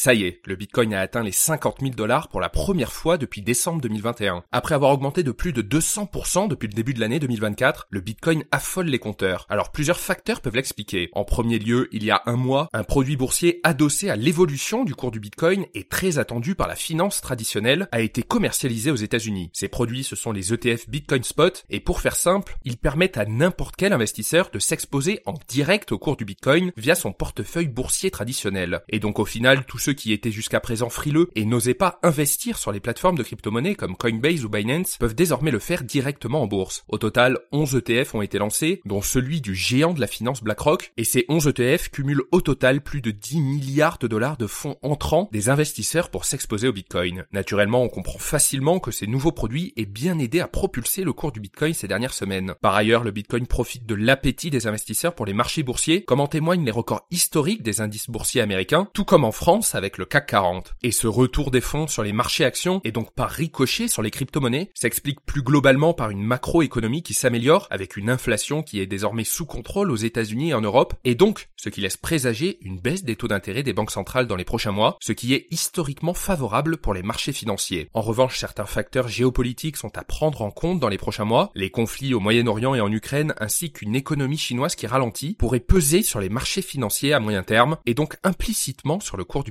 Ça y est, le Bitcoin a atteint les 50 000 dollars pour la première fois depuis décembre 2021. Après avoir augmenté de plus de 200% depuis le début de l'année 2024, le Bitcoin affole les compteurs. Alors plusieurs facteurs peuvent l'expliquer. En premier lieu, il y a un mois, un produit boursier adossé à l'évolution du cours du Bitcoin et très attendu par la finance traditionnelle a été commercialisé aux États-Unis. Ces produits, ce sont les ETF Bitcoin Spot et pour faire simple, ils permettent à n'importe quel investisseur de s'exposer en direct au cours du Bitcoin via son portefeuille boursier traditionnel. Et donc au final, tous ceux qui étaient jusqu'à présent frileux et n'osaient pas investir sur les plateformes de crypto-monnaies comme Coinbase ou Binance peuvent désormais le faire directement en bourse. Au total, 11 ETF ont été lancés, dont celui du géant de la finance BlackRock, et ces 11 ETF cumulent au total plus de 10 milliards de dollars de fonds entrants des investisseurs pour s'exposer au Bitcoin. Naturellement, on comprend facilement que ces nouveaux produits aient bien aidé à propulser le cours du Bitcoin ces dernières semaines. Par ailleurs, le Bitcoin profite de l'appétit des investisseurs pour les marchés boursiers, comme en témoignent les records historiques des indices boursiers américains, tout comme en France avec le CAC 40. Et ce retour des fonds sur les marchés actions et donc par ricochet sur les crypto-monnaies s'explique plus globalement par une macroéconomie qui s'améliore avec une inflation qui est désormais sous contrôle aux États-Unis et en Europe et donc ce qui laisse présager une baisse des taux d'intérêt des banques centrales dans les prochains mois, ce qui est historiquement favorable pour les marchés financiers. En revanche, certains facteurs géopolitiques sont à prendre en compte dans les prochains mois. Les conflits au Moyen-Orient et en Ukraine ainsi qu'une économie chinoise qui ralentit pourraient peser sur les marchés financiers à moyen terme et donc implicitement sur le cours du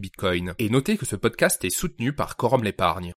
Et notez que ce podcast est soutenu par Quorum l'épargne.